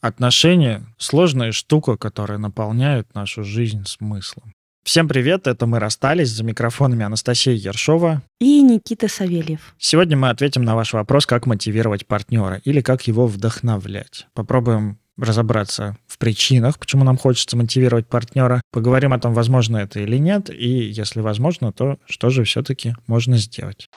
Отношения — сложная штука, которая наполняет нашу жизнь смыслом. Всем привет, это мы расстались. За микрофонами Анастасия Ершова и Никита Савельев. Сегодня мы ответим на ваш вопрос, как мотивировать партнера или как его вдохновлять. Попробуем разобраться в причинах, почему нам хочется мотивировать партнера. Поговорим о том, возможно это или нет, и если возможно, то что же все-таки можно сделать.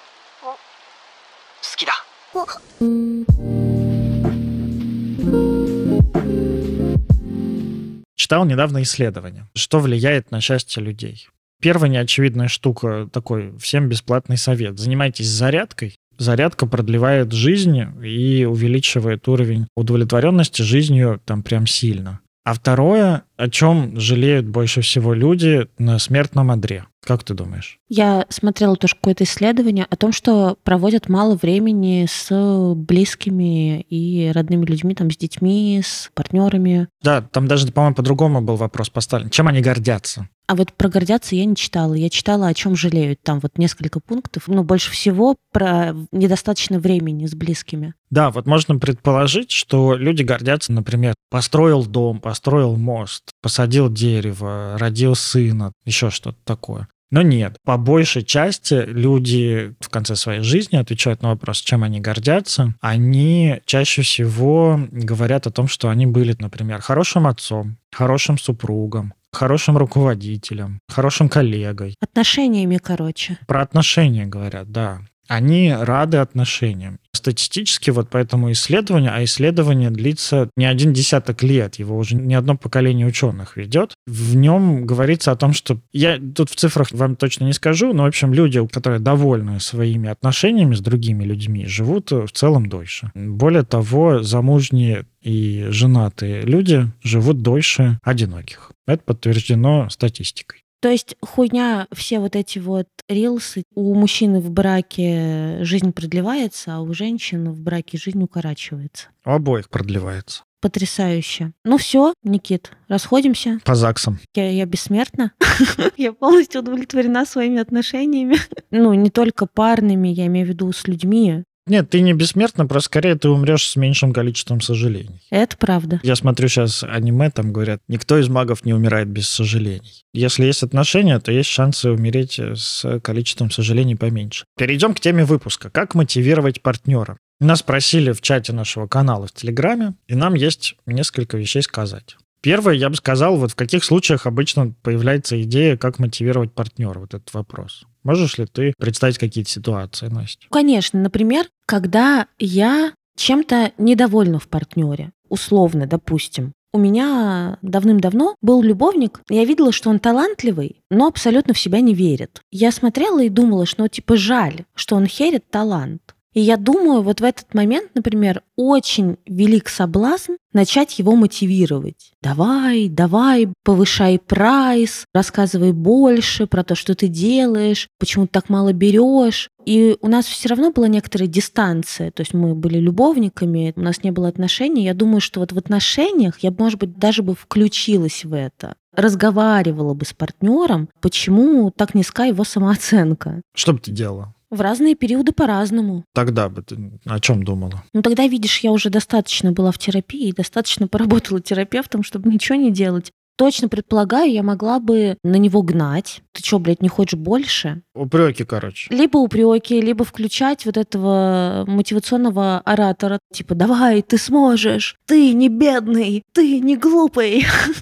Читал недавно исследование, что влияет на счастье людей. Первая неочевидная штука, такой всем бесплатный совет. Занимайтесь зарядкой. Зарядка продлевает жизнь и увеличивает уровень удовлетворенности жизнью там прям сильно. А второе, о чем жалеют больше всего люди на смертном одре. Как ты думаешь? Я смотрела тоже какое-то исследование о том, что проводят мало времени с близкими и родными людьми, там, с детьми, с партнерами. Да, там даже, по-моему, по-другому был вопрос поставлен. Чем они гордятся? А вот про гордятся я не читала. Я читала, о чем жалеют. Там вот несколько пунктов. Но больше всего про недостаточно времени с близкими. Да, вот можно предположить, что люди гордятся, например, построил дом, построил мост, посадил дерево, родил сына, еще что-то такое. Но нет, по большей части люди в конце своей жизни отвечают на вопрос, чем они гордятся. Они чаще всего говорят о том, что они были, например, хорошим отцом, хорошим супругом, хорошим руководителем, хорошим коллегой. Отношениями, короче. Про отношения говорят, да. Они рады отношениям. Статистически вот по этому исследованию, а исследование длится не один десяток лет, его уже не одно поколение ученых ведет, в нем говорится о том, что я тут в цифрах вам точно не скажу, но, в общем, люди, которые довольны своими отношениями с другими людьми, живут в целом дольше. Более того, замужние и женатые люди живут дольше одиноких. Это подтверждено статистикой. То есть хуйня, все вот эти вот рилсы, у мужчины в браке жизнь продлевается, а у женщин в браке жизнь укорачивается. У обоих продлевается. Потрясающе. Ну все, Никит, расходимся. По ЗАГСам. Я, я бессмертна. я полностью удовлетворена своими отношениями. ну, не только парными, я имею в виду с людьми. Нет, ты не бессмертна, просто скорее ты умрешь с меньшим количеством сожалений. Это правда. Я смотрю сейчас аниме, там говорят, никто из магов не умирает без сожалений. Если есть отношения, то есть шансы умереть с количеством сожалений поменьше. Перейдем к теме выпуска. Как мотивировать партнера? Нас спросили в чате нашего канала в Телеграме, и нам есть несколько вещей сказать. Первое, я бы сказал, вот в каких случаях обычно появляется идея, как мотивировать партнера, вот этот вопрос. Можешь ли ты представить какие-то ситуации, Настя? Конечно. Например, когда я чем-то недовольна в партнере, условно, допустим, у меня давным-давно был любовник, я видела, что он талантливый, но абсолютно в себя не верит. Я смотрела и думала, что ну, типа жаль, что он херит талант. И я думаю, вот в этот момент, например, очень велик соблазн начать его мотивировать. Давай, давай, повышай прайс, рассказывай больше про то, что ты делаешь, почему ты так мало берешь. И у нас все равно была некоторая дистанция, то есть мы были любовниками, у нас не было отношений. Я думаю, что вот в отношениях я, может быть, даже бы включилась в это разговаривала бы с партнером, почему так низка его самооценка. Что бы ты делала? В разные периоды по-разному. Тогда бы ты о чем думала? Ну тогда, видишь, я уже достаточно была в терапии и достаточно поработала терапевтом, чтобы ничего не делать. Точно предполагаю, я могла бы на него гнать. Ты что, блядь, не хочешь больше? Упреки, короче. Либо упреки, либо включать вот этого мотивационного оратора. Типа, давай, ты сможешь. Ты не бедный, ты не глупый,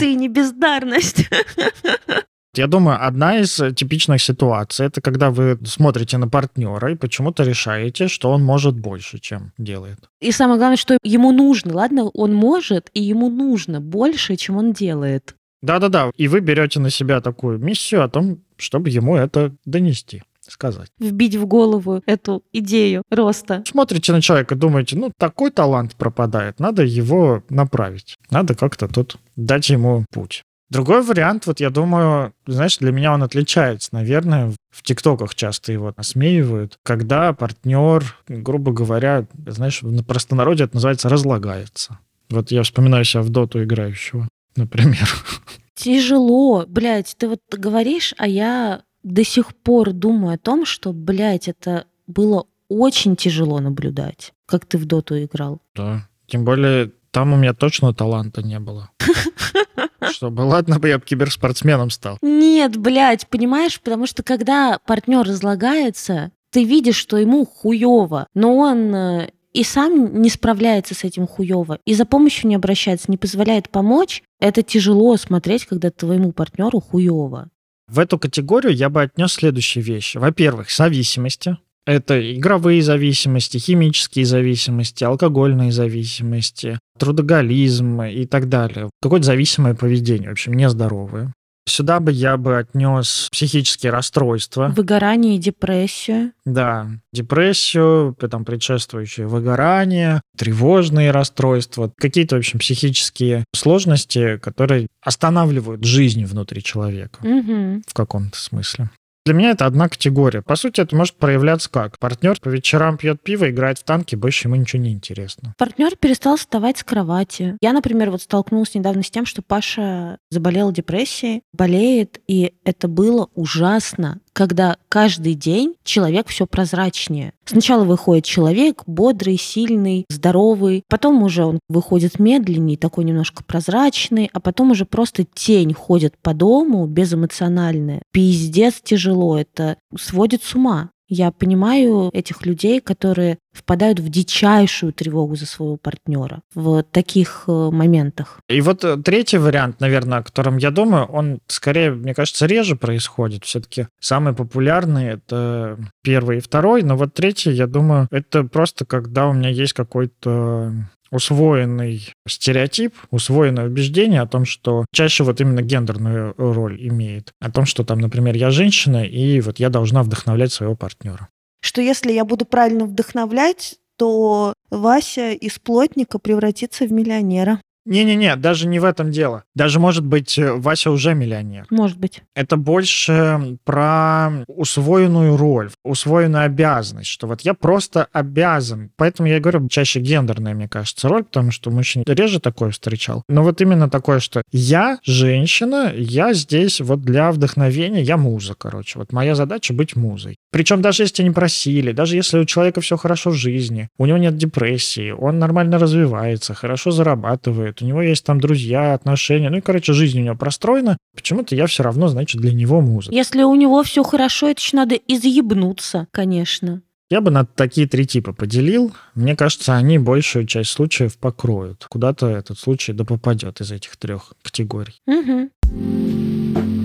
ты не бездарность. Я думаю, одна из э, типичных ситуаций это когда вы смотрите на партнера и почему-то решаете, что он может больше, чем делает. И самое главное, что ему нужно. Ладно, он может, и ему нужно больше, чем он делает. Да-да-да. И вы берете на себя такую миссию о том, чтобы ему это донести сказать. Вбить в голову эту идею роста. Смотрите на человека, думаете, ну, такой талант пропадает, надо его направить. Надо как-то тут дать ему путь. Другой вариант, вот я думаю, знаешь, для меня он отличается, наверное, в ТикТоках часто его осмеивают, когда партнер, грубо говоря, знаешь, на простонародье это называется разлагается. Вот я вспоминаю себя в доту играющего, например. Тяжело, блядь, ты вот говоришь, а я до сих пор думаю о том, что, блядь, это было очень тяжело наблюдать, как ты в доту играл. Да. Тем более Там у меня точно таланта не было. Чтобы, ладно бы я киберспортсменом стал. Нет, блядь, понимаешь, потому что когда партнер разлагается, ты видишь, что ему хуево, но он э, и сам не справляется с этим хуево, и за помощью не обращается, не позволяет помочь, это тяжело смотреть, когда твоему партнеру хуево. В эту категорию я бы отнес следующие вещи. Во-первых, зависимости. Это игровые зависимости, химические зависимости, алкогольные зависимости, трудоголизм и так далее. Какое-то зависимое поведение, в общем, нездоровое. Сюда бы я бы отнес психические расстройства. Выгорание и депрессию. Да, депрессию, там предшествующее выгорание, тревожные расстройства, какие-то, в общем, психические сложности, которые останавливают жизнь внутри человека угу. в каком-то смысле. Для меня это одна категория. По сути, это может проявляться как? Партнер по вечерам пьет пиво, играет в танки, больше ему ничего не интересно. Партнер перестал вставать с кровати. Я, например, вот столкнулась недавно с тем, что Паша заболел депрессией, болеет, и это было ужасно когда каждый день человек все прозрачнее. Сначала выходит человек бодрый, сильный, здоровый, потом уже он выходит медленнее, такой немножко прозрачный, а потом уже просто тень ходит по дому безэмоциональная. Пиздец тяжело, это сводит с ума. Я понимаю этих людей, которые впадают в дичайшую тревогу за своего партнера в таких э, моментах. И вот э, третий вариант, наверное, о котором я думаю, он скорее, мне кажется, реже происходит. Все-таки самый популярный это первый и второй, но вот третий, я думаю, это просто когда у меня есть какой-то усвоенный стереотип, усвоенное убеждение о том, что чаще вот именно гендерную роль имеет. О том, что там, например, я женщина, и вот я должна вдохновлять своего партнера. Что если я буду правильно вдохновлять, то Вася из плотника превратится в миллионера. Не-не-не, даже не в этом дело. Даже, может быть, э, Вася уже миллионер. Может быть. Это больше про усвоенную роль, усвоенную обязанность, что вот я просто обязан. Поэтому я говорю, чаще гендерная, мне кажется, роль, потому что мужчин реже такое встречал. Но вот именно такое, что я женщина, я здесь вот для вдохновения, я муза, короче. Вот моя задача быть музой. Причем даже если не просили, даже если у человека все хорошо в жизни, у него нет депрессии, он нормально развивается, хорошо зарабатывает, у него есть там друзья, отношения, ну и, короче, жизнь у него простроена, почему-то я все равно, значит, для него музыка. Если у него все хорошо, это еще надо изъебнуться, конечно. Я бы на такие три типа поделил. Мне кажется, они большую часть случаев покроют. Куда-то этот случай да попадет из этих трех категорий. Угу.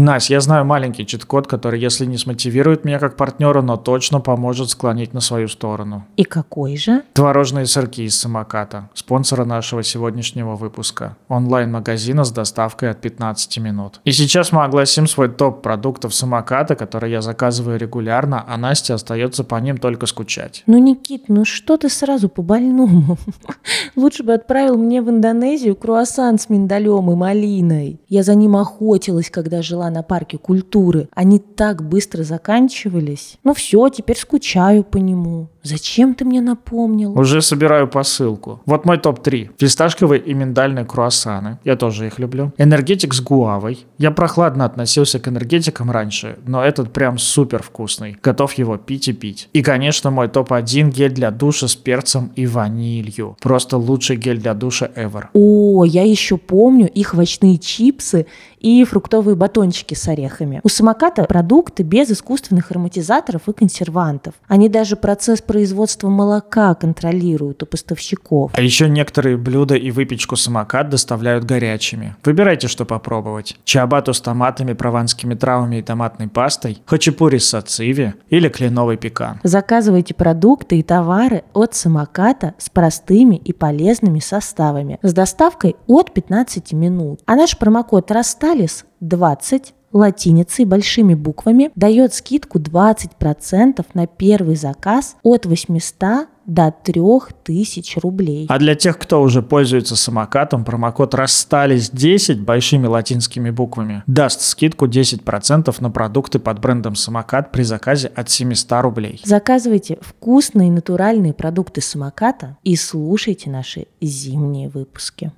Настя, я знаю маленький чит-код, который, если не смотивирует меня как партнера, но точно поможет склонить на свою сторону. И какой же? Творожные сырки из самоката, спонсора нашего сегодняшнего выпуска. Онлайн-магазина с доставкой от 15 минут. И сейчас мы огласим свой топ продуктов самоката, которые я заказываю регулярно, а Настя остается по ним только скучать. Ну, Никит, ну что ты сразу по больному? Лучше бы отправил мне в Индонезию круассан с миндалем и малиной. Я за ним охотилась, когда жила на парке культуры, они так быстро заканчивались. Ну все, теперь скучаю по нему. Зачем ты мне напомнил? Уже собираю посылку. Вот мой топ-3. Фисташковые и миндальные круассаны. Я тоже их люблю. Энергетик с гуавой. Я прохладно относился к энергетикам раньше, но этот прям супер вкусный. Готов его пить и пить. И, конечно, мой топ-1 гель для душа с перцем и ванилью. Просто лучший гель для душа ever. О, я еще помню их овощные чипсы и фруктовые батончики с орехами. У самоката продукты без искусственных ароматизаторов и консервантов. Они даже процесс производства молока контролируют у поставщиков. А еще некоторые блюда и выпечку самокат доставляют горячими. Выбирайте, что попробовать. Чиабату с томатами, прованскими травами и томатной пастой, хачапури с сациви или кленовый пекан. Заказывайте продукты и товары от самоката с простыми и полезными составами. С доставкой от 15 минут. А наш промокод «Расталис» 20 латиницей большими буквами дает скидку 20% на первый заказ от 800 до 3000 рублей. А для тех, кто уже пользуется самокатом, промокод «Расстались 10» большими латинскими буквами даст скидку 10% на продукты под брендом «Самокат» при заказе от 700 рублей. Заказывайте вкусные натуральные продукты самоката и слушайте наши зимние выпуски.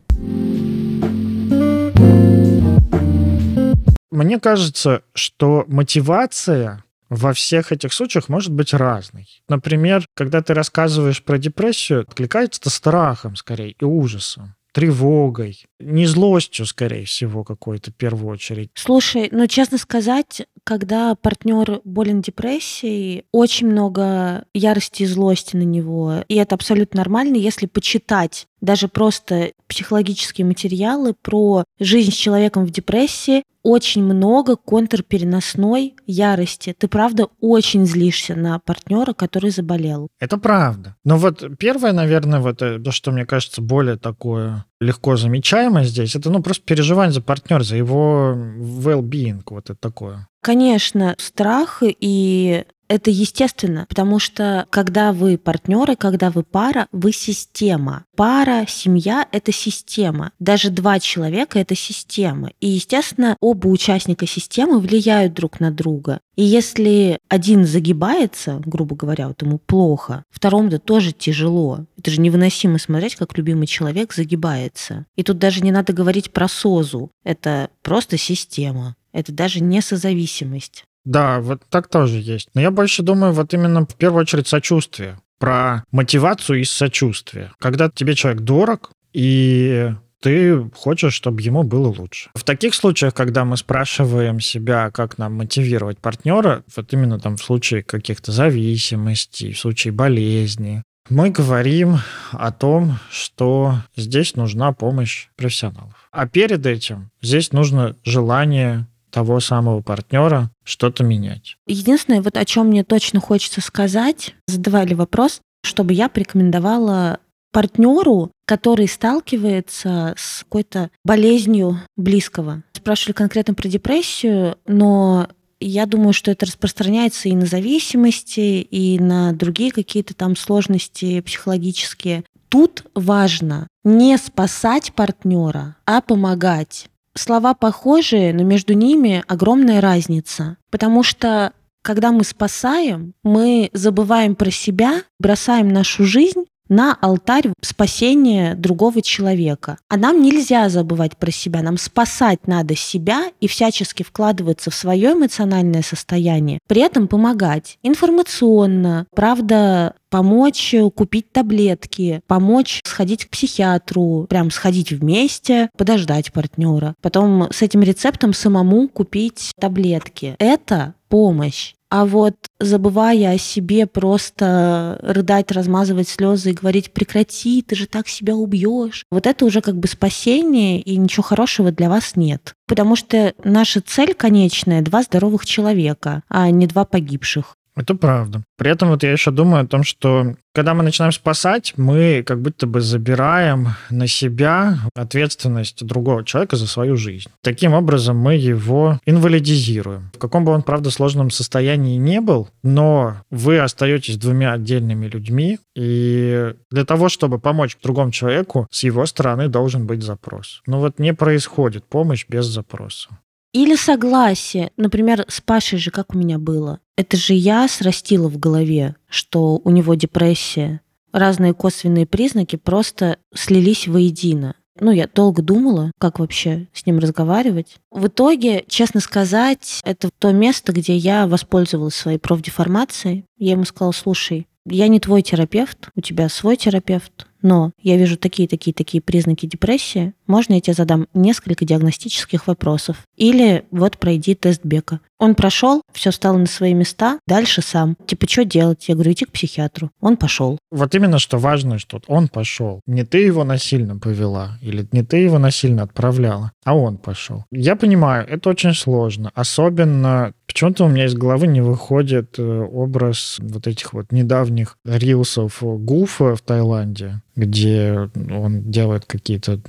Мне кажется, что мотивация во всех этих случаях может быть разный. Например, когда ты рассказываешь про депрессию, откликается это страхом скорее и ужасом тревогой, не злостью, скорее всего, какой-то в первую очередь. Слушай, ну, честно сказать, когда партнер болен депрессией, очень много ярости и злости на него. И это абсолютно нормально, если почитать даже просто психологические материалы про жизнь с человеком в депрессии, очень много контрпереносной ярости. Ты правда очень злишься на партнера, который заболел. Это правда. Но вот первое, наверное, вот э, то, что мне кажется более такое легко замечаемое здесь, это ну просто переживание за партнера, за его well-being, вот это такое. Конечно, страх и это естественно, потому что когда вы партнеры, когда вы пара, вы система. Пара, семья — это система. Даже два человека — это система. И, естественно, оба участника системы влияют друг на друга. И если один загибается, грубо говоря, вот ему плохо, второму-то тоже тяжело. Это же невыносимо смотреть, как любимый человек загибается. И тут даже не надо говорить про созу. Это просто система. Это даже не созависимость. Да, вот так тоже есть. Но я больше думаю вот именно в первую очередь сочувствие. Про мотивацию из сочувствия. Когда тебе человек дорог, и ты хочешь, чтобы ему было лучше. В таких случаях, когда мы спрашиваем себя, как нам мотивировать партнера, вот именно там в случае каких-то зависимостей, в случае болезни, мы говорим о том, что здесь нужна помощь профессионалов. А перед этим здесь нужно желание того самого партнера что-то менять. Единственное, вот о чем мне точно хочется сказать, задавали вопрос, чтобы я порекомендовала партнеру, который сталкивается с какой-то болезнью близкого. Спрашивали конкретно про депрессию, но я думаю, что это распространяется и на зависимости, и на другие какие-то там сложности психологические. Тут важно не спасать партнера, а помогать. Слова похожие, но между ними огромная разница. Потому что когда мы спасаем, мы забываем про себя, бросаем нашу жизнь на алтарь спасения другого человека. А нам нельзя забывать про себя, нам спасать надо себя и всячески вкладываться в свое эмоциональное состояние, при этом помогать информационно, правда, помочь купить таблетки, помочь сходить к психиатру, прям сходить вместе, подождать партнера, потом с этим рецептом самому купить таблетки. Это помощь. А вот забывая о себе, просто рыдать, размазывать слезы и говорить «прекрати, ты же так себя убьешь», вот это уже как бы спасение, и ничего хорошего для вас нет. Потому что наша цель конечная — два здоровых человека, а не два погибших. Это правда. При этом вот я еще думаю о том, что когда мы начинаем спасать, мы как будто бы забираем на себя ответственность другого человека за свою жизнь. Таким образом мы его инвалидизируем. В каком бы он, правда, сложном состоянии не был, но вы остаетесь двумя отдельными людьми, и для того, чтобы помочь другому человеку, с его стороны должен быть запрос. Но вот не происходит помощь без запроса. Или согласие. Например, с Пашей же как у меня было. Это же я срастила в голове, что у него депрессия. Разные косвенные признаки просто слились воедино. Ну, я долго думала, как вообще с ним разговаривать. В итоге, честно сказать, это то место, где я воспользовалась своей профдеформацией. Я ему сказала, слушай, я не твой терапевт, у тебя свой терапевт, но я вижу такие-такие-такие признаки депрессии, можно я тебе задам несколько диагностических вопросов? Или вот пройди тест Бека. Он прошел, все стало на свои места, дальше сам. Типа, что делать? Я говорю, иди к психиатру. Он пошел. Вот именно что важно, что он пошел. Не ты его насильно повела, или не ты его насильно отправляла, а он пошел. Я понимаю, это очень сложно. Особенно Почему-то у меня из головы не выходит э, образ вот этих вот недавних рилсов Гуфа в Таиланде, где он делает какие-то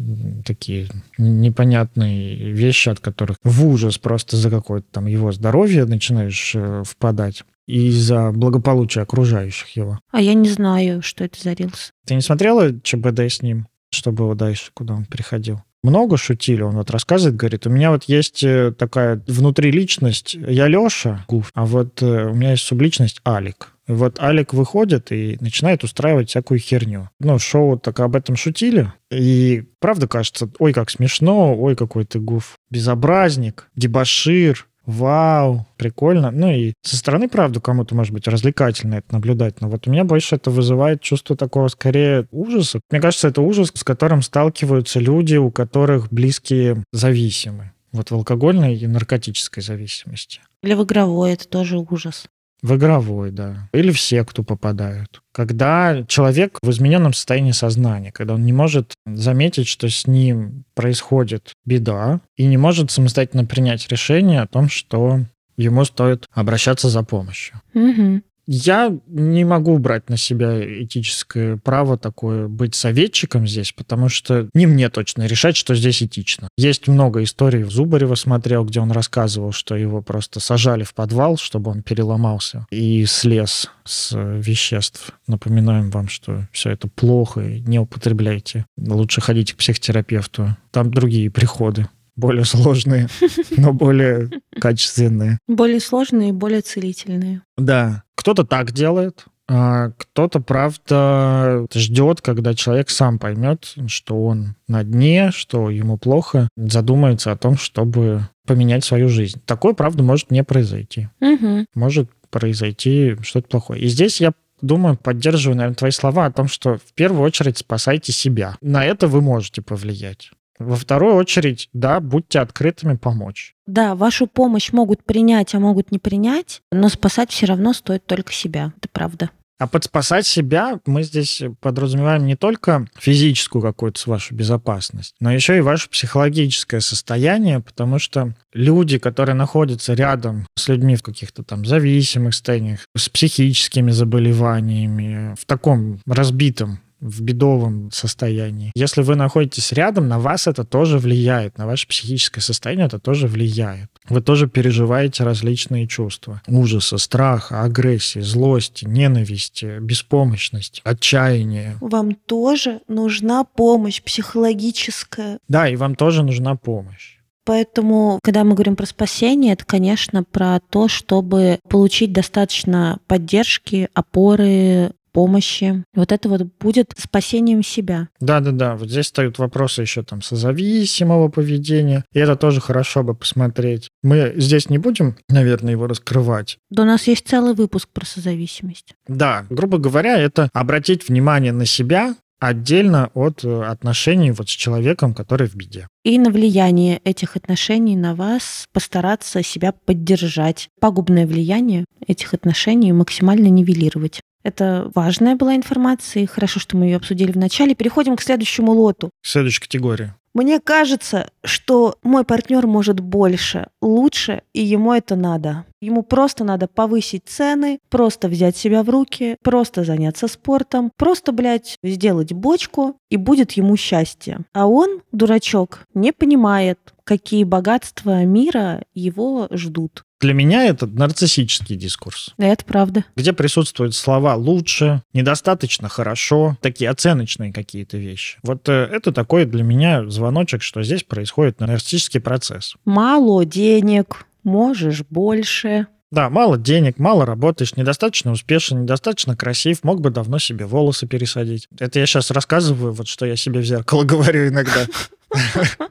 такие непонятные вещи, от которых в ужас просто за какое-то там его здоровье начинаешь э, впадать и за благополучие окружающих его. А я не знаю, что это за рилс. Ты не смотрела ЧБД с ним, что было дальше, куда он переходил? Много шутили. Он вот рассказывает, говорит, у меня вот есть э, такая внутри личность, я Леша, а вот э, у меня есть субличность Алик. И вот Алик выходит и начинает устраивать всякую херню. Ну, шоу так об этом шутили. И правда кажется, ой, как смешно, ой, какой ты гуф. Безобразник, дебашир, вау, прикольно. Ну и со стороны, правда, кому-то может быть развлекательно это наблюдать, но вот у меня больше это вызывает чувство такого скорее ужаса. Мне кажется, это ужас, с которым сталкиваются люди, у которых близкие зависимы. Вот в алкогольной и наркотической зависимости. Или в игровой это тоже ужас. В игровой, да. Или в секту попадают. Когда человек в измененном состоянии сознания, когда он не может заметить, что с ним происходит беда, и не может самостоятельно принять решение о том, что ему стоит обращаться за помощью. Угу. Я не могу брать на себя этическое право такое быть советчиком здесь, потому что не мне точно решать, что здесь этично. Есть много историй, в Зубарева смотрел, где он рассказывал, что его просто сажали в подвал, чтобы он переломался и слез с веществ. Напоминаем вам, что все это плохо, и не употребляйте. Лучше ходите к психотерапевту. Там другие приходы более сложные, но более качественные. Более сложные и более целительные. Да. Кто-то так делает, а кто-то, правда, ждет, когда человек сам поймет, что он на дне, что ему плохо, задумается о том, чтобы поменять свою жизнь. Такое, правда, может не произойти. Угу. Может произойти что-то плохое. И здесь я думаю, поддерживаю, наверное, твои слова о том, что в первую очередь спасайте себя. На это вы можете повлиять. Во вторую очередь, да, будьте открытыми помочь. Да, вашу помощь могут принять, а могут не принять, но спасать все равно стоит только себя. Это правда. А под спасать себя мы здесь подразумеваем не только физическую какую-то вашу безопасность, но еще и ваше психологическое состояние, потому что люди, которые находятся рядом с людьми в каких-то там зависимых состояниях, с психическими заболеваниями, в таком разбитом в бедовом состоянии. Если вы находитесь рядом, на вас это тоже влияет, на ваше психическое состояние это тоже влияет. Вы тоже переживаете различные чувства. Ужаса, страха, агрессии, злости, ненависти, беспомощности, отчаяния. Вам тоже нужна помощь психологическая. Да, и вам тоже нужна помощь. Поэтому, когда мы говорим про спасение, это, конечно, про то, чтобы получить достаточно поддержки, опоры, помощи. Вот это вот будет спасением себя. Да-да-да, вот здесь стоят вопросы еще там созависимого поведения, и это тоже хорошо бы посмотреть. Мы здесь не будем, наверное, его раскрывать. Да у нас есть целый выпуск про созависимость. Да, грубо говоря, это обратить внимание на себя, отдельно от э, отношений вот с человеком, который в беде. И на влияние этих отношений на вас постараться себя поддержать. Пагубное влияние этих отношений максимально нивелировать. Это важная была информация, и хорошо, что мы ее обсудили в начале. Переходим к следующему лоту. К следующей категории. Мне кажется, что мой партнер может больше, лучше, и ему это надо. Ему просто надо повысить цены, просто взять себя в руки, просто заняться спортом, просто, блядь, сделать бочку, и будет ему счастье. А он, дурачок, не понимает, какие богатства мира его ждут. Для меня это нарциссический дискурс. Это правда. Где присутствуют слова «лучше», «недостаточно хорошо», такие оценочные какие-то вещи. Вот э, это такой для меня звоночек, что здесь происходит нарциссический процесс. Мало денег, можешь больше. Да, мало денег, мало работаешь, недостаточно успешен, недостаточно красив, мог бы давно себе волосы пересадить. Это я сейчас рассказываю, вот что я себе в зеркало говорю иногда.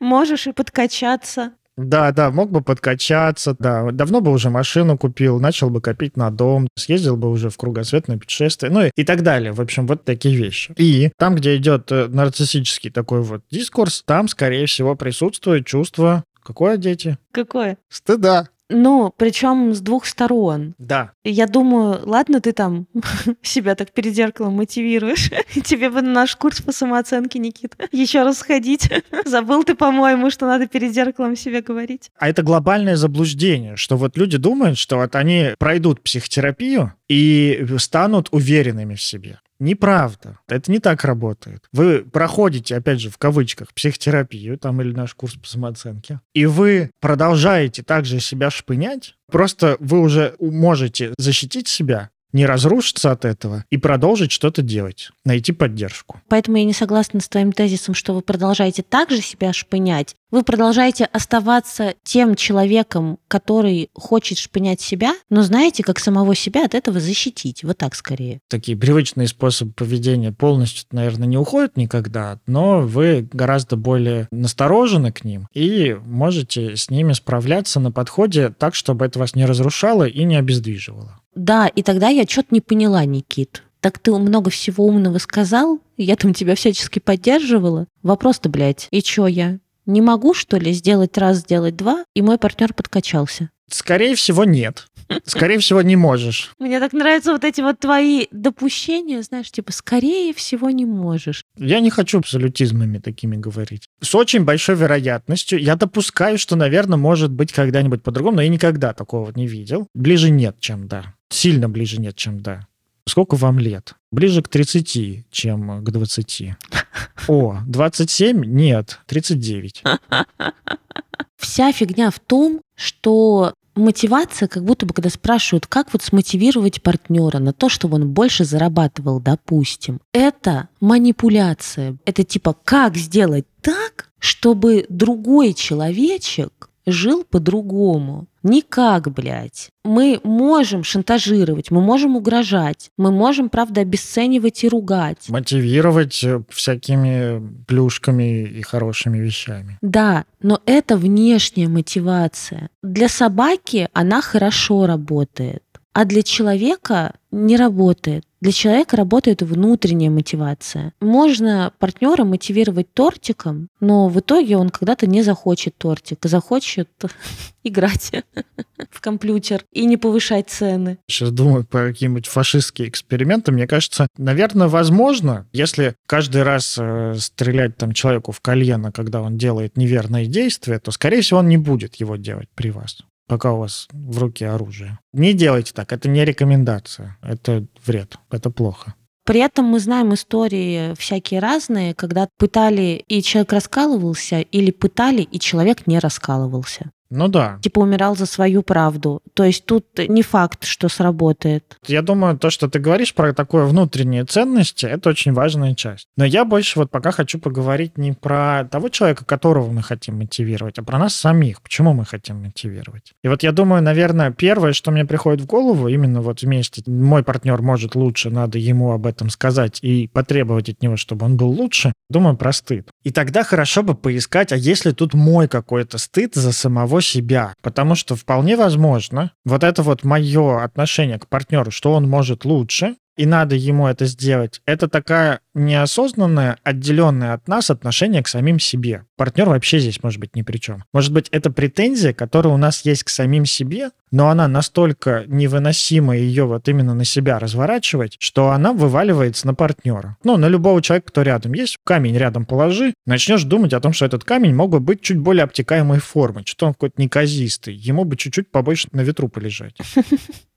Можешь и подкачаться. Да, да, мог бы подкачаться, да. Давно бы уже машину купил, начал бы копить на дом, съездил бы уже в кругосветное путешествие, ну и, и так далее. В общем, вот такие вещи. И там, где идет э, нарциссический такой вот дискурс, там, скорее всего, присутствует чувство Какое, дети? Какое? Стыда. Ну, причем с двух сторон. Да. Я думаю, ладно, ты там себя так перед зеркалом мотивируешь. Тебе бы на наш курс по самооценке, Никита, еще раз сходить. Забыл ты, по-моему, что надо перед зеркалом себе говорить. А это глобальное заблуждение, что вот люди думают, что вот они пройдут психотерапию и станут уверенными в себе. Неправда. Это не так работает. Вы проходите, опять же, в кавычках, психотерапию, там или наш курс по самооценке, и вы продолжаете также себя шпынять, просто вы уже можете защитить себя, не разрушиться от этого и продолжить что-то делать, найти поддержку. Поэтому я не согласна с твоим тезисом, что вы продолжаете также себя шпынять. Вы продолжаете оставаться тем человеком, который хочет шпынять себя, но знаете, как самого себя от этого защитить. Вот так скорее. Такие привычные способы поведения полностью, наверное, не уходят никогда, но вы гораздо более насторожены к ним и можете с ними справляться на подходе так, чтобы это вас не разрушало и не обездвиживало. Да, и тогда я что-то не поняла, Никит. Так ты много всего умного сказал, я там тебя всячески поддерживала. Вопрос-то, блядь, и чё я? Не могу, что ли, сделать раз, сделать два, и мой партнер подкачался? Скорее всего, нет. Скорее всего, не можешь. Мне так нравятся вот эти вот твои допущения, знаешь, типа, скорее всего, не можешь. Я не хочу абсолютизмами такими говорить. С очень большой вероятностью я допускаю, что, наверное, может быть когда-нибудь по-другому, но я никогда такого не видел. Ближе нет, чем да. Сильно ближе нет, чем да. Сколько вам лет? Ближе к 30, чем к 20. О, 27? Нет, 39. Вся фигня в том, что мотивация, как будто бы, когда спрашивают, как вот смотивировать партнера на то, чтобы он больше зарабатывал, допустим, это манипуляция. Это типа, как сделать так, чтобы другой человечек жил по-другому. Никак, блядь. Мы можем шантажировать, мы можем угрожать, мы можем, правда, обесценивать и ругать. Мотивировать э, всякими плюшками и хорошими вещами. Да, но это внешняя мотивация. Для собаки она хорошо работает, а для человека не работает. Для человека работает внутренняя мотивация. Можно партнера мотивировать тортиком, но в итоге он когда-то не захочет тортик, захочет играть в компьютер и не повышать цены. Сейчас думаю про какие-нибудь фашистские эксперименты. Мне кажется, наверное, возможно, если каждый раз э, стрелять там человеку в колено, когда он делает неверные действия, то, скорее всего, он не будет его делать при вас пока у вас в руке оружие. Не делайте так, это не рекомендация, это вред, это плохо. При этом мы знаем истории всякие разные, когда пытали и человек раскалывался, или пытали и человек не раскалывался. Ну да. Типа умирал за свою правду. То есть тут не факт, что сработает. Я думаю, то, что ты говоришь про такое внутренние ценности, это очень важная часть. Но я больше вот пока хочу поговорить не про того человека, которого мы хотим мотивировать, а про нас самих. Почему мы хотим мотивировать? И вот я думаю, наверное, первое, что мне приходит в голову, именно вот вместе, мой партнер может лучше, надо ему об этом сказать и потребовать от него, чтобы он был лучше, думаю про стыд. И тогда хорошо бы поискать, а если тут мой какой-то стыд за самого самого себя. Потому что вполне возможно, вот это вот мое отношение к партнеру, что он может лучше, и надо ему это сделать. Это такая неосознанное, отделенное от нас отношение к самим себе. Партнер вообще здесь может быть ни при чем. Может быть, это претензия, которая у нас есть к самим себе, но она настолько невыносима ее вот именно на себя разворачивать, что она вываливается на партнера. Ну, на любого человека, кто рядом есть, камень рядом положи, начнешь думать о том, что этот камень мог бы быть чуть более обтекаемой формы, что он какой-то неказистый, ему бы чуть-чуть побольше на ветру полежать.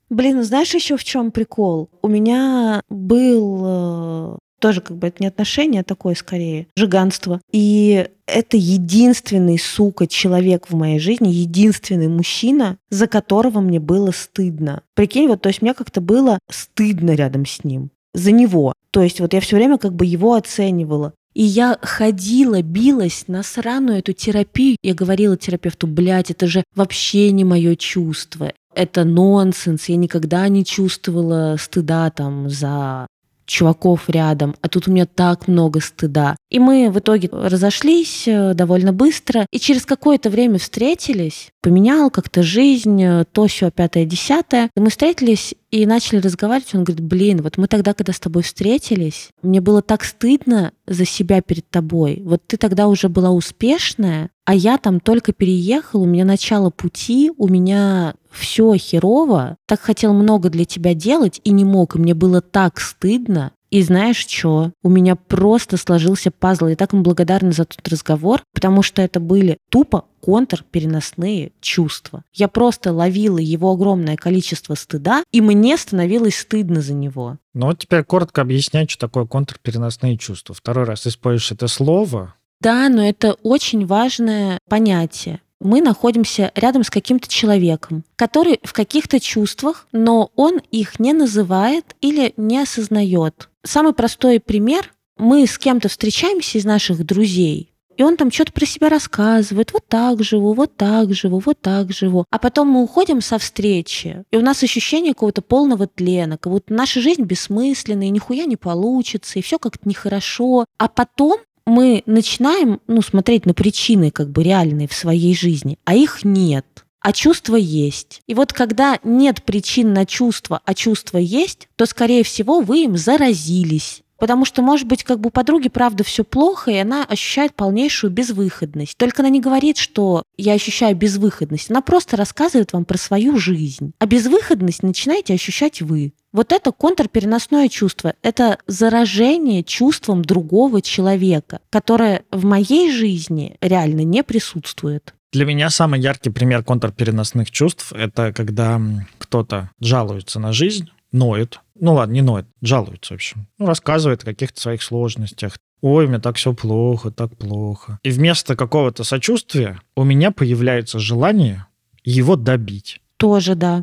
Блин, ну знаешь еще в чем прикол? У меня был э, тоже как бы это не отношение, а такое скорее жиганство. И это единственный, сука, человек в моей жизни, единственный мужчина, за которого мне было стыдно. Прикинь, вот, то есть мне как-то было стыдно рядом с ним, за него. То есть вот я все время как бы его оценивала. И я ходила, билась на сраную эту терапию. Я говорила терапевту, блядь, это же вообще не мое чувство это нонсенс, я никогда не чувствовала стыда там за чуваков рядом, а тут у меня так много стыда. И мы в итоге разошлись э, довольно быстро, и через какое-то время встретились, поменял как-то жизнь, э, то все пятое, десятое. И мы встретились и начали разговаривать. Он говорит, блин, вот мы тогда, когда с тобой встретились, мне было так стыдно за себя перед тобой. Вот ты тогда уже была успешная, а я там только переехал, у меня начало пути, у меня все херово, так хотел много для тебя делать и не мог, и мне было так стыдно. И знаешь что? У меня просто сложился пазл. Я так им благодарна за тот разговор, потому что это были тупо контрпереносные чувства. Я просто ловила его огромное количество стыда, и мне становилось стыдно за него. Ну вот теперь коротко объяснять, что такое контрпереносные чувства. Второй раз используешь это слово. Да, но это очень важное понятие. мы находимся рядом с каким-то человеком, который в каких-то чувствах, но он их не называет или не осознает. Самый простой пример. Мы с кем-то встречаемся из наших друзей, и он там что-то про себя рассказывает. Вот так живу, вот так живу, вот так живу. А потом мы уходим со встречи, и у нас ощущение какого-то полного тлена, как будто наша жизнь бессмысленна, и нихуя не получится, и все как-то нехорошо. А потом мы начинаем ну, смотреть на причины как бы реальные в своей жизни, а их нет. А чувства есть. И вот когда нет причин на чувства, а чувства есть, то, скорее всего, вы им заразились. Потому что, может быть, как бы у подруги правда все плохо, и она ощущает полнейшую безвыходность. Только она не говорит, что я ощущаю безвыходность. Она просто рассказывает вам про свою жизнь. А безвыходность начинаете ощущать вы. Вот это контрпереносное чувство. Это заражение чувством другого человека, которое в моей жизни реально не присутствует. Для меня самый яркий пример контрпереносных чувств — это когда кто-то жалуется на жизнь, ноет, ну ладно, не ноет, жалуется, в общем. Ну, рассказывает о каких-то своих сложностях. Ой, мне так все плохо, так плохо. И вместо какого-то сочувствия у меня появляется желание его добить. Тоже, да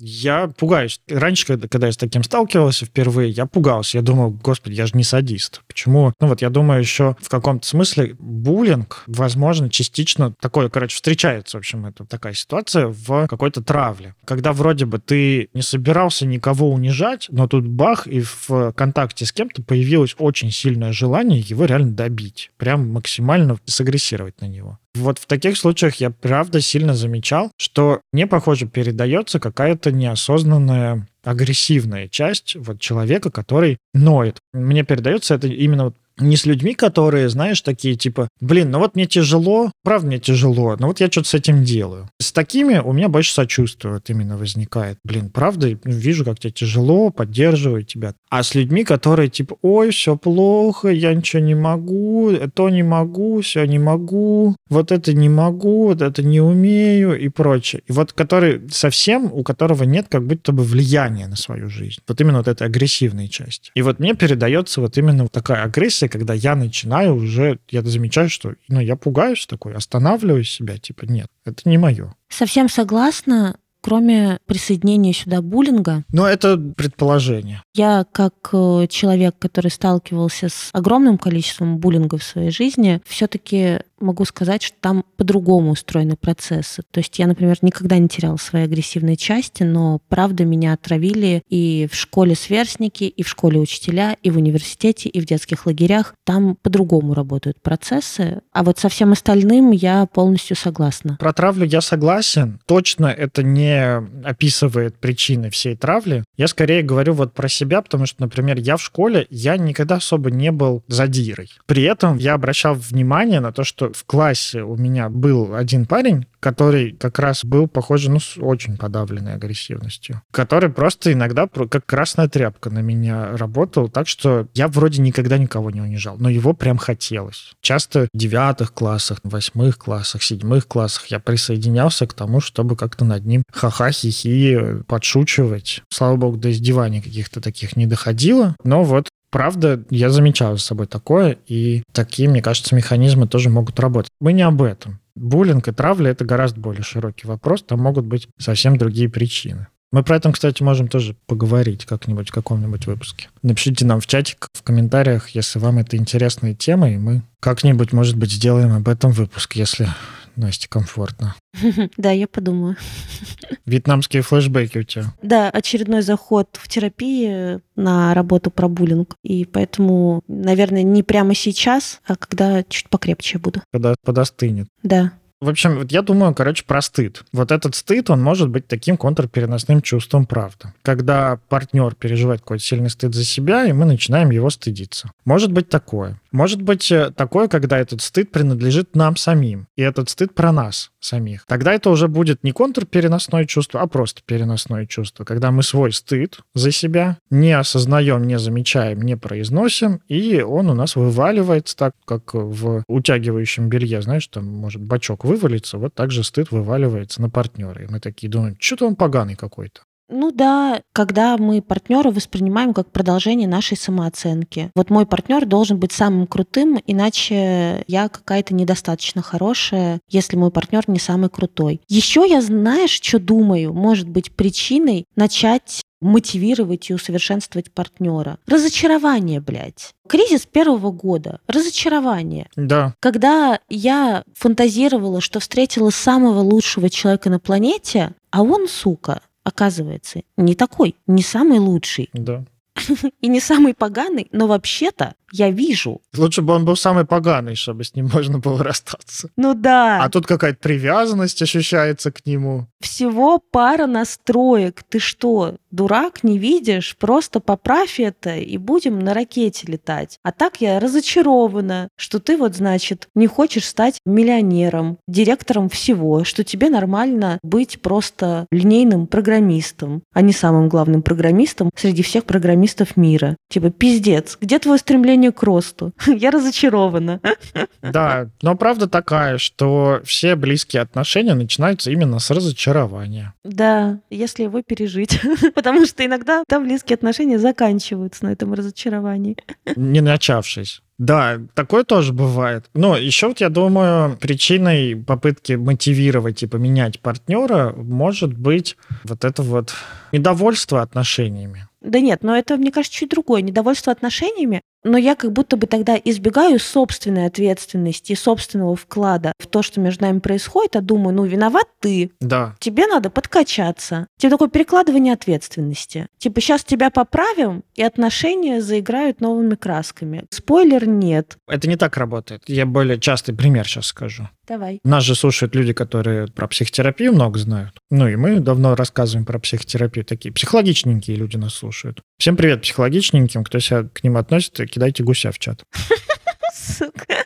я пугаюсь. Раньше, когда, когда я с таким сталкивался впервые, я пугался. Я думал, господи, я же не садист. Почему? Ну вот я думаю, еще в каком-то смысле буллинг, возможно, частично такое, короче, встречается, в общем, это такая ситуация в какой-то травле. Когда вроде бы ты не собирался никого унижать, но тут бах, и в контакте с кем-то появилось очень сильное желание его реально добить. Прям максимально сагрессировать на него. Вот в таких случаях я правда сильно замечал, что мне, похоже, передается какая-то неосознанная агрессивная часть вот человека, который ноет. Мне передается это именно вот не с людьми, которые, знаешь, такие типа, блин, ну вот мне тяжело, правда мне тяжело, но вот я что-то с этим делаю. С такими у меня больше сочувствия вот именно возникает. Блин, правда, вижу, как тебе тяжело, поддерживаю тебя. А с людьми, которые типа, ой, все плохо, я ничего не могу, то не могу, все не могу, вот это не могу, вот это не умею и прочее. И вот который совсем, у которого нет как будто бы влияния на свою жизнь. Вот именно вот этой агрессивной части. И вот мне передается вот именно такая агрессия, когда я начинаю уже, я замечаю, что ну, я пугаюсь такой, останавливаю себя, типа, нет, это не мое. Совсем согласна кроме присоединения сюда буллинга. Но это предположение. Я как э, человек, который сталкивался с огромным количеством буллинга в своей жизни, все-таки могу сказать, что там по-другому устроены процессы. То есть я, например, никогда не теряла свои агрессивные части, но правда меня отравили и в школе сверстники, и в школе учителя, и в университете, и в детских лагерях. Там по-другому работают процессы. А вот со всем остальным я полностью согласна. Про травлю я согласен. Точно это не описывает причины всей травли. Я скорее говорю вот про себя, потому что, например, я в школе, я никогда особо не был задирой. При этом я обращал внимание на то, что в классе у меня был один парень, который как раз был, похоже, ну, с очень подавленной агрессивностью, который просто иногда как красная тряпка на меня работал, так что я вроде никогда никого не унижал, но его прям хотелось. Часто в девятых классах, восьмых классах, седьмых классах я присоединялся к тому, чтобы как-то над ним ха-ха-хи-хи подшучивать. Слава богу, до издеваний каких-то таких не доходило, но вот Правда, я замечал за собой такое, и такие, мне кажется, механизмы тоже могут работать. Мы не об этом. Буллинг и травля — это гораздо более широкий вопрос, там могут быть совсем другие причины. Мы про это, кстати, можем тоже поговорить как-нибудь в каком-нибудь выпуске. Напишите нам в чатик, в комментариях, если вам это интересная тема, и мы как-нибудь, может быть, сделаем об этом выпуск, если Настя, комфортно. Да, я подумаю. Вьетнамские флешбеки у тебя. Да, очередной заход в терапии на работу про буллинг. И поэтому, наверное, не прямо сейчас, а когда чуть покрепче буду. Когда подостынет. Да. В общем, вот я думаю, короче, про стыд. Вот этот стыд, он может быть таким контрпереносным чувством правды. Когда партнер переживает какой-то сильный стыд за себя, и мы начинаем его стыдиться. Может быть такое. Может быть э, такое, когда этот стыд принадлежит нам самим, и этот стыд про нас самих. Тогда это уже будет не контрпереносное чувство, а просто переносное чувство, когда мы свой стыд за себя не осознаем, не замечаем, не произносим, и он у нас вываливается так, как в утягивающем белье, знаешь, там может бачок вывалиться, вот так же стыд вываливается на партнера. И мы такие думаем, что-то он поганый какой-то. Ну да, когда мы партнера воспринимаем как продолжение нашей самооценки. Вот мой партнер должен быть самым крутым, иначе я какая-то недостаточно хорошая, если мой партнер не самый крутой. Еще я, знаешь, что думаю, может быть причиной начать мотивировать и усовершенствовать партнера. Разочарование, блядь. Кризис первого года. Разочарование. Да. Когда я фантазировала, что встретила самого лучшего человека на планете, а он, сука, оказывается, не такой, не самый лучший. Да. И не самый поганый, но вообще-то я вижу. Лучше бы он был самый поганый, чтобы с ним можно было расстаться. Ну да. А тут какая-то привязанность ощущается к нему. Всего пара настроек. Ты что, дурак, не видишь? Просто поправь это, и будем на ракете летать. А так я разочарована, что ты вот, значит, не хочешь стать миллионером, директором всего, что тебе нормально быть просто линейным программистом, а не самым главным программистом среди всех программистов мира. Типа, пиздец, где твое стремление к росту. Я разочарована. Да, но правда такая, что все близкие отношения начинаются именно с разочарования. Да, если его пережить. Потому что иногда там близкие отношения заканчиваются на этом разочаровании. Не начавшись. Да, такое тоже бывает. Но еще вот я думаю, причиной попытки мотивировать и поменять партнера может быть вот это вот недовольство отношениями. Да нет, но это, мне кажется, чуть другое. Недовольство отношениями но я как будто бы тогда избегаю собственной ответственности и собственного вклада в то, что между нами происходит, а думаю, ну, виноват ты. Да. Тебе надо подкачаться. Тебе такое перекладывание ответственности. Типа, сейчас тебя поправим, и отношения заиграют новыми красками. Спойлер, нет. Это не так работает. Я более частый пример сейчас скажу. Давай. Нас же слушают люди, которые про психотерапию много знают. Ну и мы давно рассказываем про психотерапию. Такие психологичненькие люди нас слушают. Всем привет психологичненьким. Кто себя к ним относит, кидайте гуся в чат. Сука.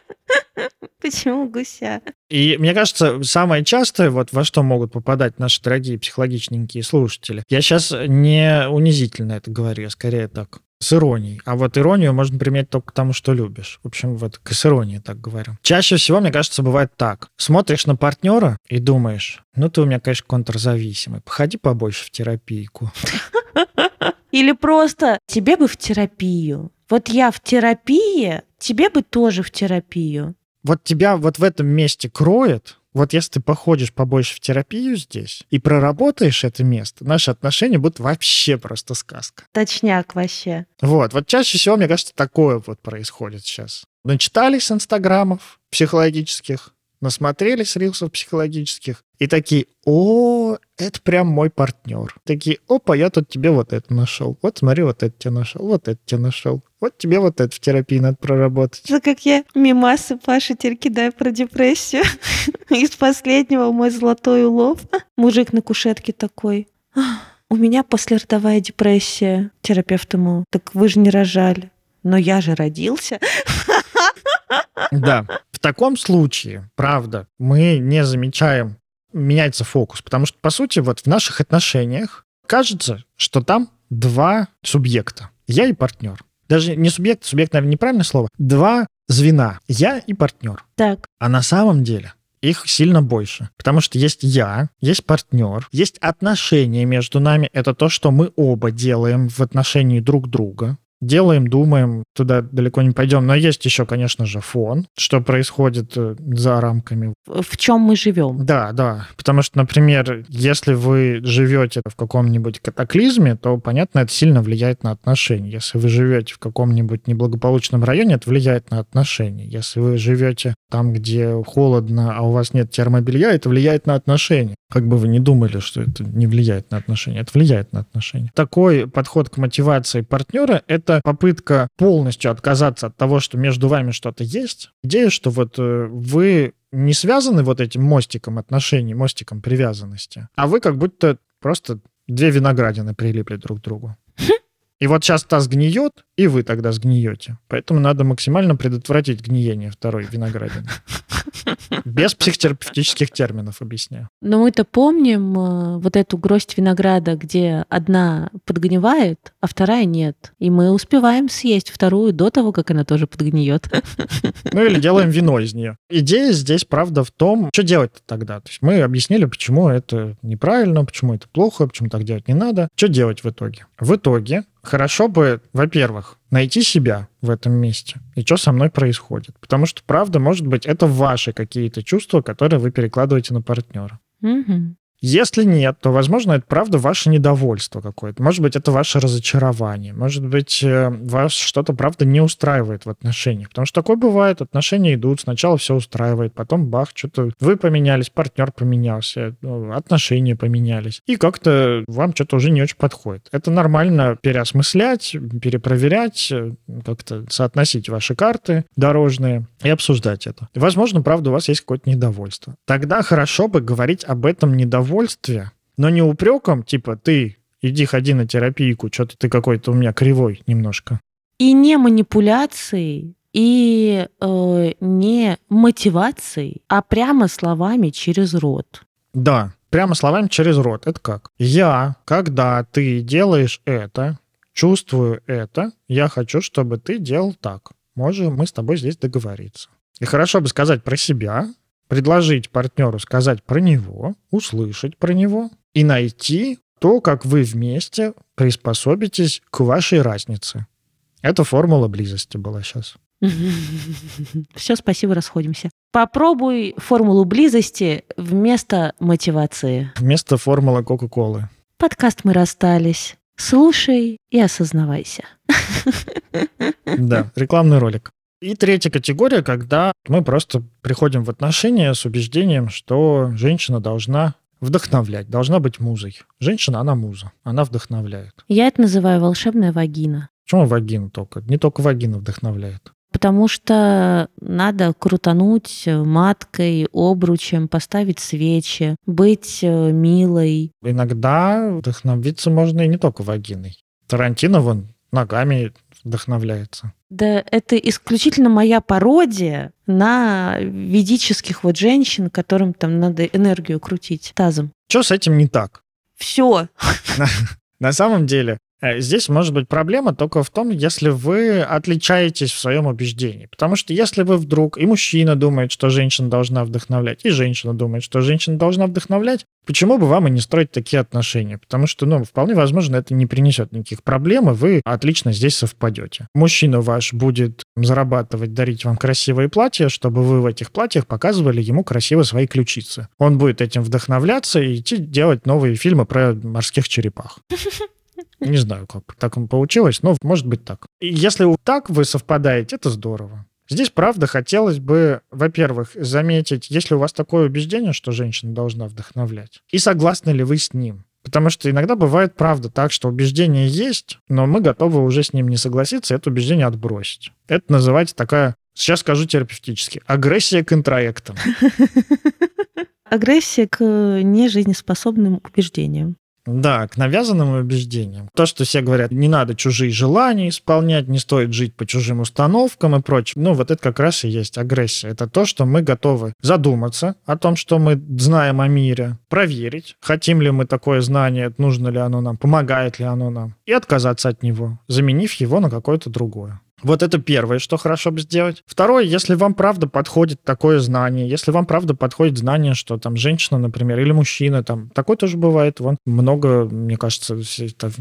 Почему гуся? И мне кажется, самое частое, вот во что могут попадать наши дорогие психологичненькие слушатели, я сейчас не унизительно это говорю, я скорее так с иронией. А вот иронию можно применять только к тому, что любишь. В общем, вот к с иронией так говорю. Чаще всего, мне кажется, бывает так. Смотришь на партнера и думаешь, ну ты у меня, конечно, контрзависимый. Походи побольше в терапийку. Или просто тебе бы в терапию. Вот я в терапии, тебе бы тоже в терапию. Вот тебя вот в этом месте кроет, вот если ты походишь побольше в терапию здесь и проработаешь это место, наши отношения будут вообще просто сказка. Точняк вообще. Вот, вот чаще всего, мне кажется, такое вот происходит сейчас. Начитались инстаграмов психологических, насмотрелись рилсов психологических и такие, о, это прям мой партнер. Такие, опа, я тут тебе вот это нашел. Вот смотри, вот это тебе нашел, вот это тебе нашел. Вот тебе вот это в терапии надо проработать. Это как я мимасы Паши теперь кидаю про депрессию. Из последнего мой золотой улов. Мужик на кушетке такой. У меня послеродовая депрессия. Терапевт ему, так вы же не рожали. Но я же родился. Да, в таком случае, правда, мы не замечаем, меняется фокус, потому что, по сути, вот в наших отношениях кажется, что там два субъекта. Я и партнер. Даже не субъект, субъект, наверное, неправильное слово. Два звена. Я и партнер. Так. А на самом деле их сильно больше. Потому что есть я, есть партнер, есть отношения между нами. Это то, что мы оба делаем в отношении друг друга делаем, думаем, туда далеко не пойдем. Но есть еще, конечно же, фон, что происходит э, за рамками. В чем мы живем. Да, да. Потому что, например, если вы живете в каком-нибудь катаклизме, то, понятно, это сильно влияет на отношения. Если вы живете в каком-нибудь неблагополучном районе, это влияет на отношения. Если вы живете там, где холодно, а у вас нет термобелья, это влияет на отношения. Как бы вы ни думали, что это не влияет на отношения, это влияет на отношения. Такой подход к мотивации партнера — это попытка полностью отказаться от того, что между вами что-то есть. Идея, что вот э, вы не связаны вот этим мостиком отношений, мостиком привязанности, а вы как будто просто две виноградины прилипли друг к другу. И вот сейчас та сгниет, и вы тогда сгниете. Поэтому надо максимально предотвратить гниение второй виноградины. Без психотерапевтических терминов объясняю. Но мы-то помним э, вот эту гроздь винограда, где одна подгнивает, а вторая нет. И мы успеваем съесть вторую до того, как она тоже подгниет. Ну или делаем вино из нее. Идея здесь, правда, в том, что делать тогда. То есть мы объяснили, почему это неправильно, почему это плохо, почему так делать не надо. Что делать в итоге? В итоге хорошо бы, во-первых, найти себя в этом месте и что со мной происходит. Потому что, правда, может быть, это ваши какие-то чувства, которые вы перекладываете на партнера. Мгм. Если нет, то, возможно, это правда ваше недовольство какое-то. Может быть, это ваше разочарование. Может быть, э, вас что-то, правда, не устраивает в отношениях. Потому что такое бывает. Отношения идут, сначала все устраивает, потом бах, что-то вы поменялись, партнер поменялся, ну, отношения поменялись. И как-то вам что-то уже не очень подходит. Это нормально переосмыслять, перепроверять, э, как-то соотносить ваши карты дорожные и обсуждать это. Возможно, правда, у вас есть какое-то недовольство. Тогда хорошо бы говорить об этом недовольстве, но не упреком, типа, ты иди ходи на терапийку, что-то ты какой-то у меня кривой немножко. И не манипуляцией, и э, не мотивацией, а прямо словами через рот. Да, прямо словами через рот. Это как? Я, когда ты делаешь это, чувствую это, я хочу, чтобы ты делал так. Можем мы с тобой здесь договориться. И хорошо бы сказать про себя, предложить партнеру сказать про него, услышать про него и найти то, как вы вместе приспособитесь к вашей разнице. Это формула близости была сейчас. Все, спасибо, расходимся. Попробуй формулу близости вместо мотивации. Вместо формулы Кока-Колы. Подкаст «Мы расстались». Слушай и осознавайся. Да, рекламный ролик. И третья категория, когда мы просто приходим в отношения с убеждением, что женщина должна вдохновлять, должна быть музой. Женщина, она муза, она вдохновляет. Я это называю волшебная вагина. Почему вагина только? Не только вагина вдохновляет. Потому что надо крутануть маткой, обручем, поставить свечи, быть э, милой. Иногда вдохновиться можно и не только вагиной. Тарантино вон ногами вдохновляется. Да это исключительно моя пародия на ведических вот женщин, которым там надо энергию крутить тазом. Что с этим не так? Все. На самом деле, здесь может быть проблема только в том, если вы отличаетесь в своем убеждении. Потому что если вы вдруг, и мужчина думает, что женщина должна вдохновлять, и женщина думает, что женщина должна вдохновлять, почему бы вам и не строить такие отношения? Потому что, ну, вполне возможно, это не принесет никаких проблем, и вы отлично здесь совпадете. Мужчина ваш будет зарабатывать, дарить вам красивые платья, чтобы вы в этих платьях показывали ему красиво свои ключицы. Он будет этим вдохновляться и идти делать новые фильмы про морских черепах. Не знаю, как так получилось, но может быть так. И если вот так вы совпадаете, это здорово. Здесь, правда, хотелось бы, во-первых, заметить, если у вас такое убеждение, что женщина должна вдохновлять, и согласны ли вы с ним. Потому что иногда бывает, правда, так, что убеждение есть, но мы готовы уже с ним не согласиться это убеждение отбросить. Это называется такая, сейчас скажу терапевтически, агрессия к интроектам. Агрессия к нежизнеспособным убеждениям. Да, к навязанным убеждениям. То, что все говорят, не надо чужие желания исполнять, не стоит жить по чужим установкам и прочее. Ну, вот это как раз и есть агрессия. Это то, что мы готовы задуматься о том, что мы знаем о мире, проверить, хотим ли мы такое знание, нужно ли оно нам, помогает ли оно нам, и отказаться от него, заменив его на какое-то другое. Вот это первое, что хорошо бы сделать. Второе, если вам правда подходит такое знание, если вам правда подходит знание, что там женщина, например, или мужчина, там такое тоже бывает. Вон много, мне кажется,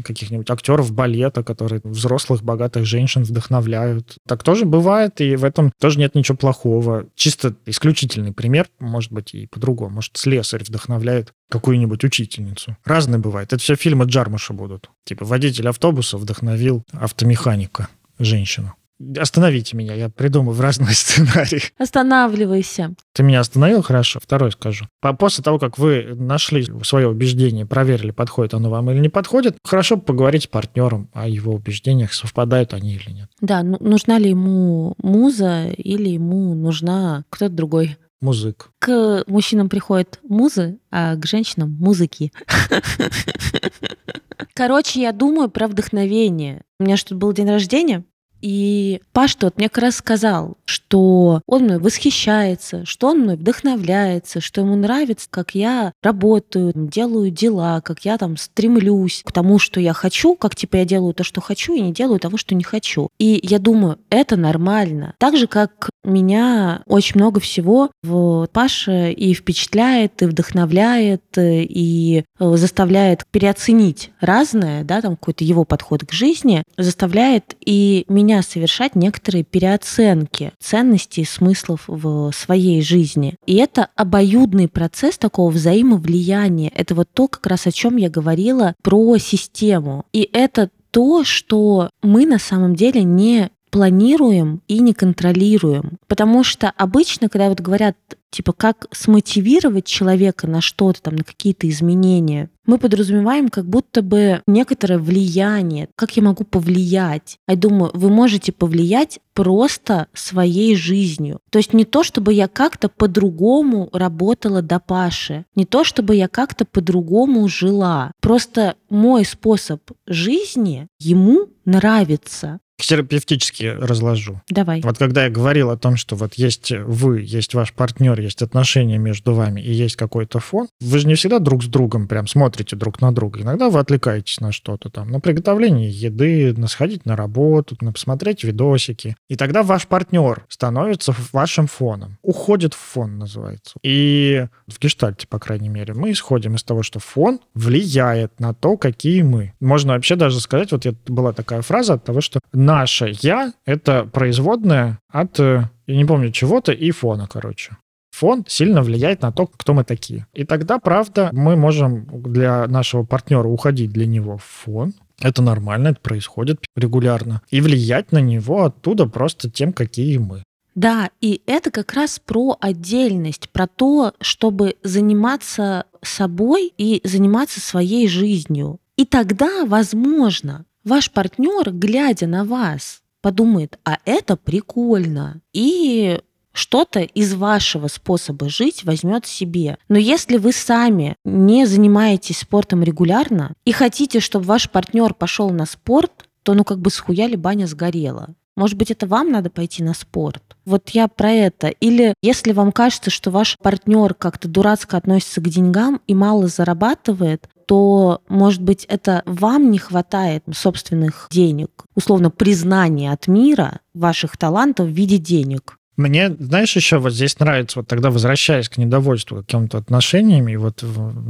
каких-нибудь актеров балета, которые взрослых богатых женщин вдохновляют. Так тоже бывает, и в этом тоже нет ничего плохого. Чисто исключительный пример, может быть, и по-другому. Может, слесарь вдохновляет какую-нибудь учительницу. Разные бывает. Это все фильмы Джармуша будут. Типа водитель автобуса вдохновил автомеханика женщину. Остановите меня, я придумаю в разные сценарии. Останавливайся. Ты меня остановил? Хорошо, второй скажу. По- После того, как вы нашли свое убеждение, проверили, подходит оно вам или не подходит, хорошо поговорить с партнером о его убеждениях, совпадают они или нет. Да, ну, нужна ли ему муза или ему нужна кто-то другой? Музык. К мужчинам приходят музы, а к женщинам музыки. Короче, я думаю про вдохновение. У меня что, был день рождения, И Паш вот мне как раз сказал, что он мной восхищается, что он мной вдохновляется, что ему нравится, как я работаю, делаю дела, как я там стремлюсь к тому, что я хочу, как типа я делаю то, что хочу, и не делаю того, что не хочу. И я думаю, это нормально. Так же, как меня очень много всего в Паше и впечатляет, и вдохновляет, и заставляет переоценить разное, да, там какой-то его подход к жизни, заставляет и меня совершать некоторые переоценки ценностей смыслов в своей жизни. И это обоюдный процесс такого взаимовлияния. Это вот то, как раз о чем я говорила про систему. И это то, что мы на самом деле не планируем и не контролируем. Потому что обычно, когда вот говорят, типа, как смотивировать человека на что-то, там, на какие-то изменения, мы подразумеваем как будто бы некоторое влияние. Как я могу повлиять? Я думаю, вы можете повлиять просто своей жизнью. То есть не то, чтобы я как-то по-другому работала до Паши, не то, чтобы я как-то по-другому жила. Просто мой способ жизни ему нравится терапевтически разложу. Давай. Вот когда я говорил о том, что вот есть вы, есть ваш партнер, есть отношения между вами и есть какой-то фон, вы же не всегда друг с другом прям смотрите друг на друга. Иногда вы отвлекаетесь на что-то там, на приготовление еды, на сходить на работу, на посмотреть видосики. И тогда ваш партнер становится вашим фоном. Уходит в фон, называется. И в гештальте, по крайней мере, мы исходим из того, что фон влияет на то, какие мы. Можно вообще даже сказать, вот была такая фраза от того, что наше «я» — это производная от, э, я не помню, чего-то и фона, короче. Фон сильно влияет на то, кто мы такие. И тогда, правда, мы можем для нашего партнера уходить для него в фон, это нормально, это происходит регулярно. И влиять на него оттуда просто тем, какие мы. Да, и это как раз про отдельность, про то, чтобы заниматься собой и заниматься своей жизнью. И тогда, возможно, ваш партнер, глядя на вас, подумает, а это прикольно. И что-то из вашего способа жить возьмет себе. Но если вы сами не занимаетесь спортом регулярно и хотите, чтобы ваш партнер пошел на спорт, то ну как бы схуяли баня сгорела. Может быть, это вам надо пойти на спорт? Вот я про это. Или если вам кажется, что ваш партнер как-то дурацко относится к деньгам и мало зарабатывает, то, может быть, это вам не хватает собственных денег, условно, признания от мира ваших талантов в виде денег. Мне, знаешь, еще вот здесь нравится, вот тогда возвращаясь к недовольству какими-то отношениями, вот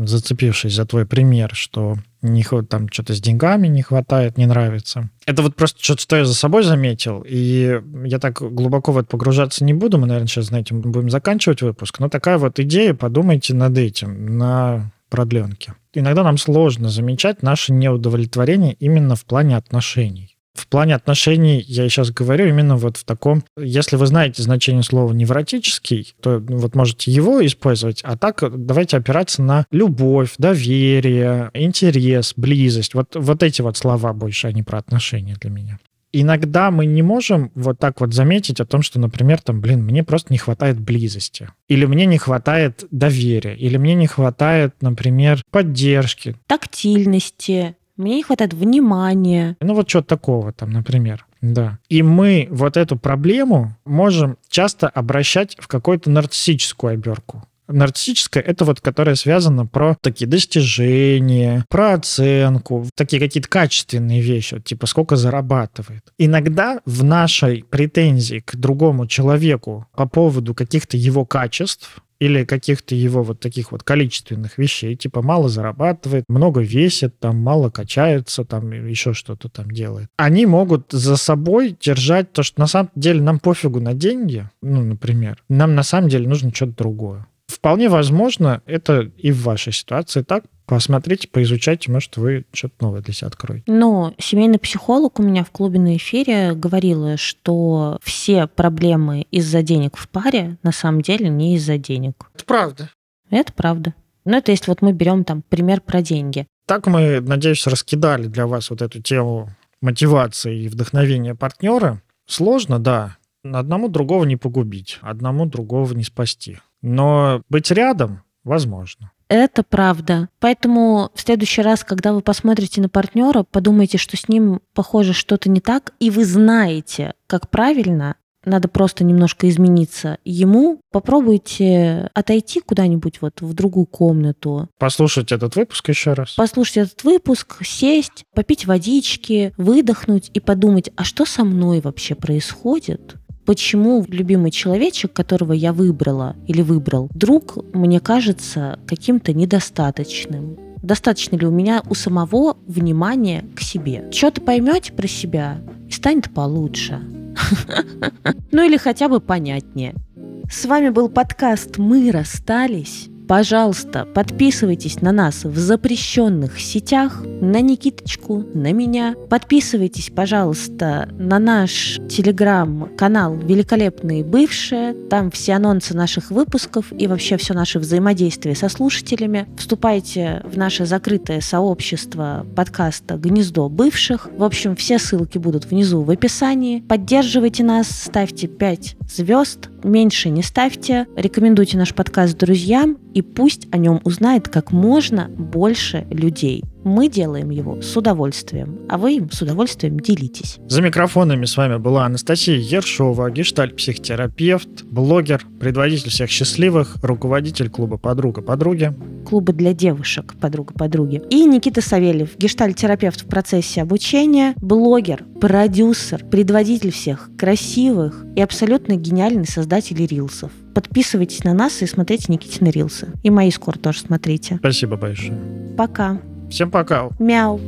зацепившись за твой пример, что не, там что-то с деньгами не хватает, не нравится. Это вот просто что-то, что я за собой заметил, и я так глубоко в это погружаться не буду, мы, наверное, сейчас на этом будем заканчивать выпуск, но такая вот идея, подумайте над этим, на продленке. Иногда нам сложно замечать наше неудовлетворение именно в плане отношений. В плане отношений я сейчас говорю именно вот в таком... Если вы знаете значение слова «невротический», то вот можете его использовать, а так давайте опираться на любовь, доверие, интерес, близость. Вот, вот эти вот слова больше, а не про отношения для меня иногда мы не можем вот так вот заметить о том, что, например, там, блин, мне просто не хватает близости, или мне не хватает доверия, или мне не хватает, например, поддержки. Тактильности, мне не хватает внимания. Ну вот что-то такого там, например. Да. И мы вот эту проблему можем часто обращать в какую-то нарциссическую оберку. Нарциссическая — это вот, которая связана про такие достижения, про оценку, такие какие-то качественные вещи, вот, типа сколько зарабатывает. Иногда в нашей претензии к другому человеку по поводу каких-то его качеств или каких-то его вот таких вот количественных вещей, типа мало зарабатывает, много весит, там мало качается, там еще что-то там делает. Они могут за собой держать то, что на самом деле нам пофигу на деньги, ну, например, нам на самом деле нужно что-то другое. Вполне возможно, это и в вашей ситуации так. Посмотрите, поизучайте, может, вы что-то новое для себя откроете. Но семейный психолог у меня в клубе на эфире говорила, что все проблемы из-за денег в паре на самом деле не из-за денег. Это правда. Это правда. Ну, это если вот мы берем там пример про деньги. Так мы, надеюсь, раскидали для вас вот эту тему мотивации и вдохновения партнера. Сложно, да. Одному другого не погубить, одному другого не спасти. Но быть рядом возможно. Это правда. Поэтому в следующий раз, когда вы посмотрите на партнера, подумайте, что с ним, похоже, что-то не так, и вы знаете, как правильно, надо просто немножко измениться ему, попробуйте отойти куда-нибудь вот в другую комнату. Послушать этот выпуск еще раз. Послушать этот выпуск, сесть, попить водички, выдохнуть и подумать, а что со мной вообще происходит? Почему любимый человечек, которого я выбрала или выбрал, вдруг мне кажется каким-то недостаточным? Достаточно ли у меня у самого внимания к себе? Что-то поймете про себя и станет получше. Ну или хотя бы понятнее. С вами был подкаст «Мы расстались». Пожалуйста, подписывайтесь на нас в запрещенных сетях, на Никиточку, на меня. Подписывайтесь, пожалуйста, на наш телеграм-канал «Великолепные бывшие». Там все анонсы наших выпусков и вообще все наше взаимодействие со слушателями. Вступайте в наше закрытое сообщество подкаста «Гнездо бывших». В общем, все ссылки будут внизу в описании. Поддерживайте нас, ставьте 5 звезд, меньше не ставьте, рекомендуйте наш подкаст друзьям и пусть о нем узнает как можно больше людей. Мы делаем его с удовольствием, а вы им с удовольствием делитесь. За микрофонами с вами была Анастасия Ершова, гештальт-психотерапевт, блогер, предводитель всех счастливых, руководитель клуба «Подруга-подруги». Клуба для девушек «Подруга-подруги». И Никита Савельев, гештальт-терапевт в процессе обучения, блогер, продюсер, предводитель всех красивых и абсолютно гениальный создатель рилсов. Подписывайтесь на нас и смотрите Никитины рилсы. И мои скоро тоже смотрите. Спасибо большое. Пока. Всем пока. Мяу.